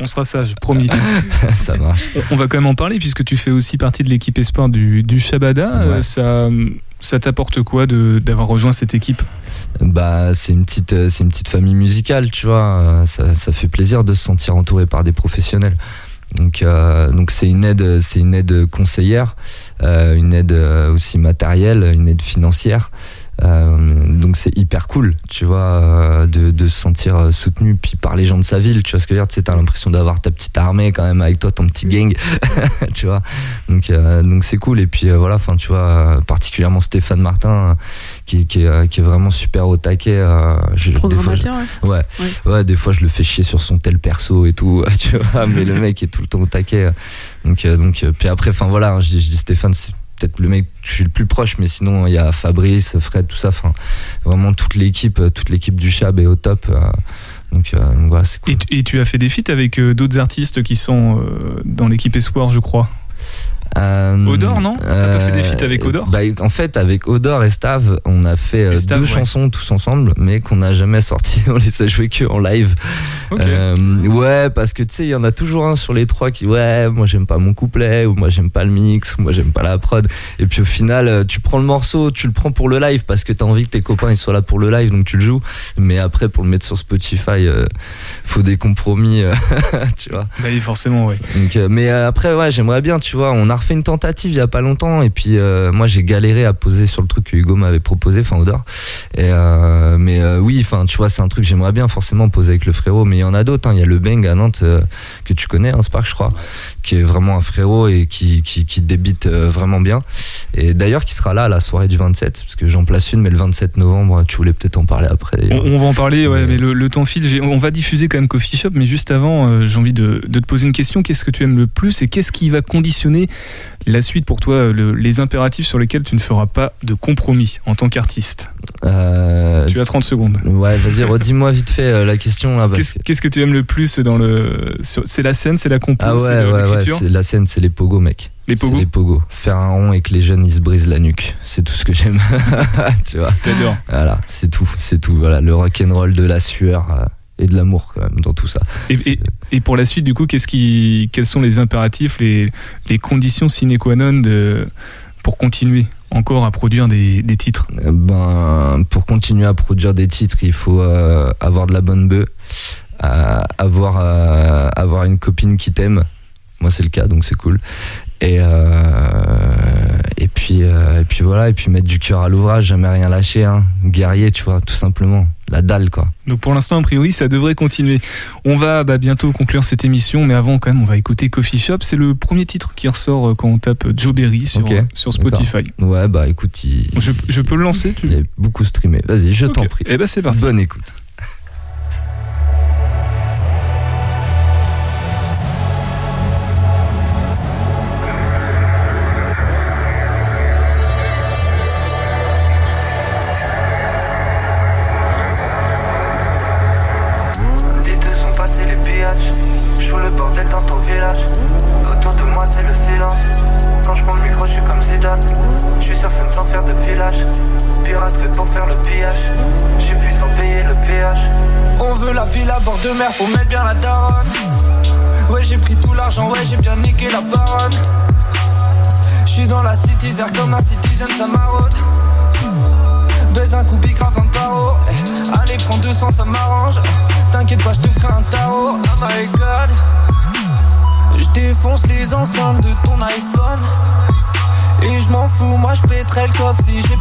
On sera sage, promis. ça marche. On va quand même en parler puisque tu fais aussi partie de l'équipe espoir du, du Shabada. Ouais. Euh, ça, ça t'apporte quoi de- d'avoir rejoint cette équipe? Bah, c'est une petite, c'est une petite famille musicale, tu vois. Ça, ça fait plaisir de se sentir entouré par des professionnels. Donc, euh, donc c'est une aide, c'est une aide conseillère, euh, une aide aussi matérielle, une aide financière. Euh, donc c'est hyper cool, tu vois, euh, de, de se sentir euh, soutenu puis par les gens de sa ville, tu vois ce que je veux dire, tu t'as l'impression d'avoir ta petite armée quand même avec toi, ton petit gang, tu vois. Donc donc c'est cool et puis voilà, enfin tu vois, particulièrement Stéphane Martin qui, qui, est, qui est vraiment super au taquet. je- des fois, je- ouais. Ouais, ouais. des fois je le fais chier sur son tel perso et tout, tu vois, mais le mec est tout le temps au taquet. Donc, donc puis après, enfin voilà, hein, je dis, je dis Stéphane, c'est peut-être le mec je suis le plus proche, mais sinon il y a Fabrice, Fred, tout ça, enfin vraiment toute l'équipe, euh, toute l'équipe du Chab est au top. euh, donc, euh, cool. et, tu- as fait des feats avec euh, d'autres artistes qui sont dans l'équipe espoir, je crois? Euh, Odor, non T'as pas fait des feats avec Odor bah, En fait, avec Odor et Stav, on a fait euh, Stav, deux ouais. chansons tous ensemble, mais qu'on n'a jamais sorti. On les a jouées que en live. Euh, ouais, parce que tu sais, il y en a toujours un sur les trois qui, ouais, moi j'aime pas mon couplet, ou moi j'aime pas le mix, ou moi j'aime pas la prod. Et puis au final, euh, tu prends le morceau, tu le prends pour le live parce que t'as envie que tes copains ils soient là pour le live, donc tu le joues. Mais après, pour le mettre sur Spotify, euh, faut des compromis, euh, tu vois. Bah oui, forcément, oui. Donc, euh, mais euh, après, ouais, j'aimerais bien, tu vois. On a refait une tentative il y a pas longtemps, et puis euh, moi j'ai galéré à poser sur le truc que Hugo m'avait proposé, enfin Odor. Euh, mais euh, oui, enfin, tu vois, c'est un truc j'aimerais bien forcément poser avec le frérot. Mais il y en a d'autres. hein. Il y a le Bang à Nantes que tu connais, hein, Spark, je crois, qui est vraiment un frérot et qui qui, qui débite euh, vraiment bien. Et d'ailleurs, qui sera là à la soirée du 27, parce que j'en place une, mais le 27 novembre, tu voulais peut-être en parler après. On, va en parler, ouais, Mais- mais le, le temps file. On va diffuser quand même Coffee Shop, mais juste avant, euh, j'ai envie de, de te poser une question. Qu'est-ce que tu aimes le plus et qu'est-ce qui va conditionner la suite pour toi, le- les impératifs sur lesquels tu ne feras pas de compromis en tant qu'artiste? Euh, Tu as 30 secondes. Ouais, vas-y, redis-moi vite fait euh, la question Qu'est-ce que- tu aimes le plus dans le. C'est la scène, c'est la compo, Ah ouais, ouais, ouais, la scène, c'est les pogos, mec. Les pogos les pogos. Faire un rond et que les jeunes ils se brisent la nuque, c'est tout ce que j'aime. tu vois. T'adores. Voilà, c'est tout, c'est tout. Voilà, le rock'n'roll de la sueur euh, et de l'amour quand même dans tout ça. Et, C'est- et- et pour la suite, du coup, qu'est-ce qui, quels sont les impératifs, les, les conditions sine qua non de, pour continuer encore à produire des, des titres? Euh, Ben, pour continuer à produire des titres, il faut euh, avoir de la bonne bœuf, euh, avoir, euh, avoir une copine qui t'aime. Moi, c'est le cas, donc c'est cool. Et, euh, et, puis, euh, et puis voilà, et puis mettre du cœur à l'ouvrage, jamais rien lâcher. Hein. Guerrier, tu vois, tout simplement. La dalle, quoi. Donc pour l'instant, a priori, ça devrait continuer. On va bah, bientôt conclure cette émission, mais avant, quand même, on va écouter Coffee Shop. C'est le premier titre qui ressort euh, quand on tape Joe Berry sur, sur Spotify. Ouais, bah écoute, il, Je, je peux le lancer tu... il est beaucoup streamé. Vas-y, je t'en prie. Eh ben c'est parti. Bonne écoute.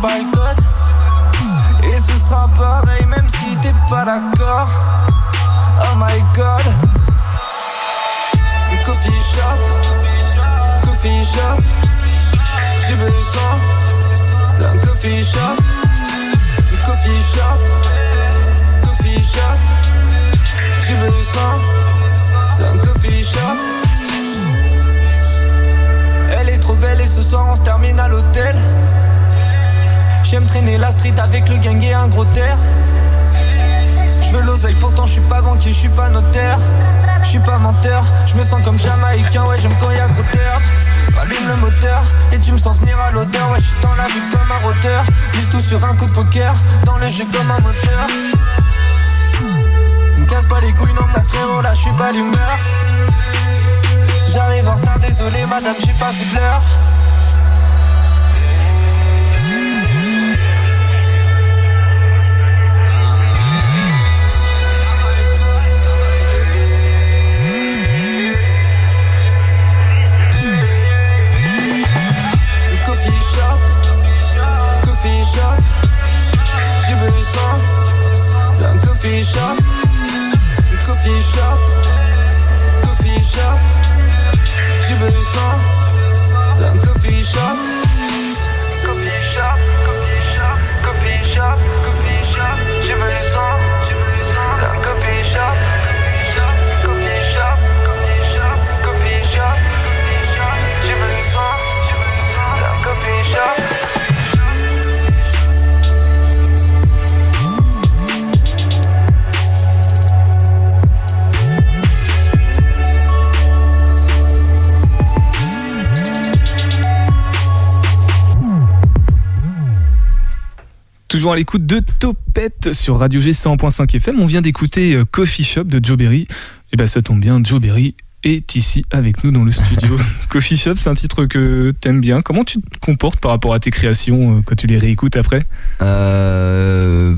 Le. Et ce sera pareil, même si t'es pas d'accord. Oh my god. Coffee shop. Coffee shop. J'ai besoin d'un coffee shop. Coffee shop, coffee shop. J'ai besoin d'un coffee shop. Elle est trop belle et ce soir on se termine à l'hôtel. J'aime traîner la street avec le gang et un gros terre. Je veux l'oseille, pourtant je suis pas banquier, je suis pas notaire. Je suis pas menteur, je me sens comme jamaïcain, ouais j'aime quand y'a gros terre. Allume le moteur et tu me sens venir à l'odeur, ouais je suis dans la vie comme un roteur. Mise tout sur un coup de poker, dans le jeu comme un moteur. Ne casse pas les couilles, non mon frérot, là je suis pas l'humeur. J'arrive en retard, désolé madame, j'ai pas vu l'heure. J'ai besoin d'un coffee shop, le coffee shop, coffee shop, j'ai besoin d'un coffee shop, coffee shop, coffee shop, coffee shop, coffee shop, j'ai besoin, d'un coffee shop, coffee shop, coffee shop, coffee shop, j'ai besoin d'un coffee shop. Toujours à l'écoute de Topette sur Radio G 100.5 FM. On vient d'écouter euh, Coffee Shop de Joe Berry. Et ben ça tombe bien, Joe Berry est ici avec nous dans le studio. Coffee Shop, c'est un titre que t'aimes bien. Comment tu te comportes par rapport à tes créations euh, quand tu les réécoutes après? Euh,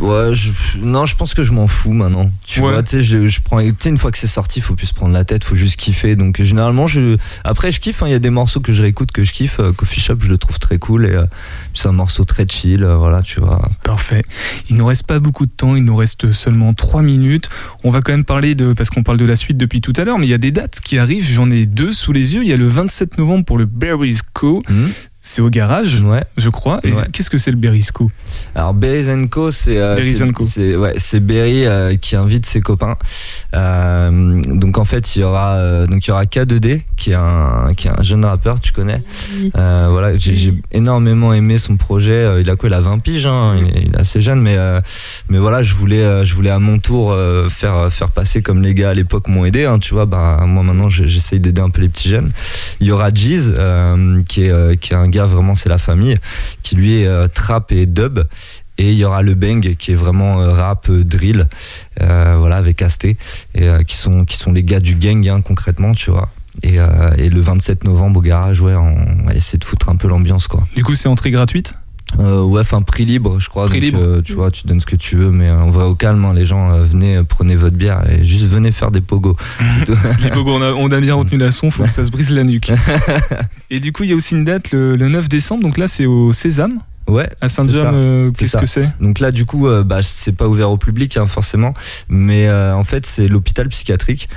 ouais, je- non, je pense que je m'en fous maintenant. Tu Ouais. vois, tu sais, je, je prends, tu sais, une fois que c'est sorti, faut plus se prendre la tête, faut juste kiffer. Donc, généralement, je, après, je kiffe. hein, Il y a des morceaux que je réécoute que je kiffe. Euh, Coffee Shop, je le trouve très cool et euh, c'est un morceau très chill. euh, voilà, tu vois. Parfait. Il nous reste pas beaucoup de temps, il nous reste seulement 3 minutes. On va quand même parler de, parce qu'on parle de la suite depuis tout à l'heure, mais il y a des dates qui arrivent, j'en ai deux sous les yeux. Il y a le 27 novembre pour le Berrisco, c'est au garage, Ouais. je crois. Ouais. qu'est-ce que c'est le Berrisco Alors Berries Co, c'est euh, c'est- ouais, Berry euh, qui invite ses copains. Euh, donc en fait, il y aura euh, donc il y aura K2D qui est un qui est un jeune rappeur, tu connais. Euh, voilà, j'ai énormément aimé son projet. Il a quoi? Il a 20 piges, hein, il, est- il est assez jeune, mais euh, mais voilà, je voulais euh, je voulais à mon tour euh, faire faire passer comme les gars à l'époque m'ont aidé. hein, tu vois, bah moi maintenant je- j'essaye d'aider un peu les petits jeunes. Il y aura Jeez euh, qui est euh, qui est un gars vraiment c'est la famille, qui lui est euh, trap et dub. Et il y aura le Bang qui est vraiment euh, rap, euh, drill, voilà, avec Asté, qui, sont, qui sont les gars du gang hein, concrètement, tu vois. Et, et le 27 novembre au garage, ouais, on va essayer de foutre un peu l'ambiance, quoi. Du coup, c'est entrée gratuite? Euh, ouais, enfin prix libre, je crois. Prix donc, libre. euh, tu vois, tu donnes ce que tu veux, mais euh, on va au calme. hein, les gens, euh, venez, euh, prenez votre bière et juste venez faire des pogos. Les pogos, on a, on a bien retenu la son, faut que ça se brise la nuque. Et du coup, il y a aussi une date le, le 9 décembre, donc là, c'est au Sésame. Ouais. À euh, C'est qu'est-ce que c'est? Donc là, du coup, euh, bah, c'est pas ouvert au public, hein, forcément, mais euh, en fait, c'est l'hôpital psychiatrique.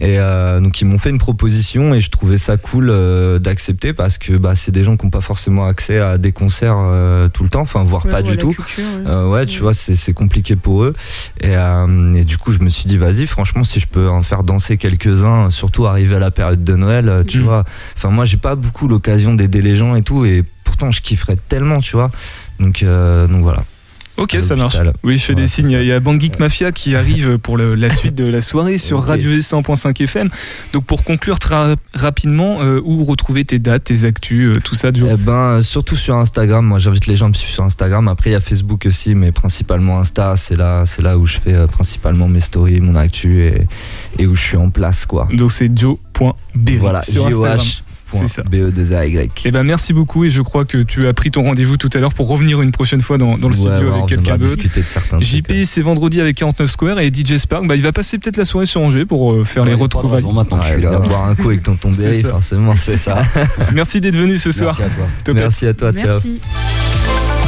Et euh, donc ils m'ont fait une proposition et je trouvais ça cool euh, d'accepter parce que bah, c'est des gens qui n'ont pas forcément accès à des concerts euh, tout le temps, enfin voire Ouais, pas du tout. culture, ouais. Euh, ouais, tu vois, c'est c'est compliqué pour eux. Et, euh, et du coup, je me suis dit, vas-y, franchement, si je peux en faire danser quelques-uns, surtout arriver à la période de Noël, euh, tu Mm. vois. Enfin, moi, j'ai pas beaucoup l'occasion d'aider les gens et tout, et pourtant, je kifferais tellement, tu vois. Donc, euh, donc voilà. Ok, ça marche. Oui, je fais des signes. Il y a Bang Geek Mafia qui arrive pour le- la suite de la soirée sur Ok. Radio 100.5 FM. Donc, pour conclure très rapidement, euh, où retrouver tes dates, tes actus, euh, tout ça, Joe Eh ben, euh, surtout sur Instagram. Moi, j'invite les gens à me suivre sur Instagram. Après, il y a Facebook aussi, mais principalement Insta. C'est là, c'est là où je fais euh, principalement mes stories, mon actu et, et où je suis en place, quoi. Donc, c'est joe.berry Voilà, sur Instagram. C'est ça. B-E-2-A-Y. Eh ben merci beaucoup et je crois que tu as pris ton rendez-vous tout à l'heure pour revenir une prochaine fois dans, dans le Ouais, studio ouais, avec quelqu'un d'autre. discuter de certains JP c'est vendredi avec 49 Square et DJ Spark bah, il va passer peut-être la soirée sur Angers pour euh, faire les Ouais, retrouvailles. maintenant que je Ouais, suis là. boire un coup avec tonton C'est Berry, forcément. C'est ça. Merci d'être venu ce soir. Merci à toi. Merci à toi, ciao. Merci.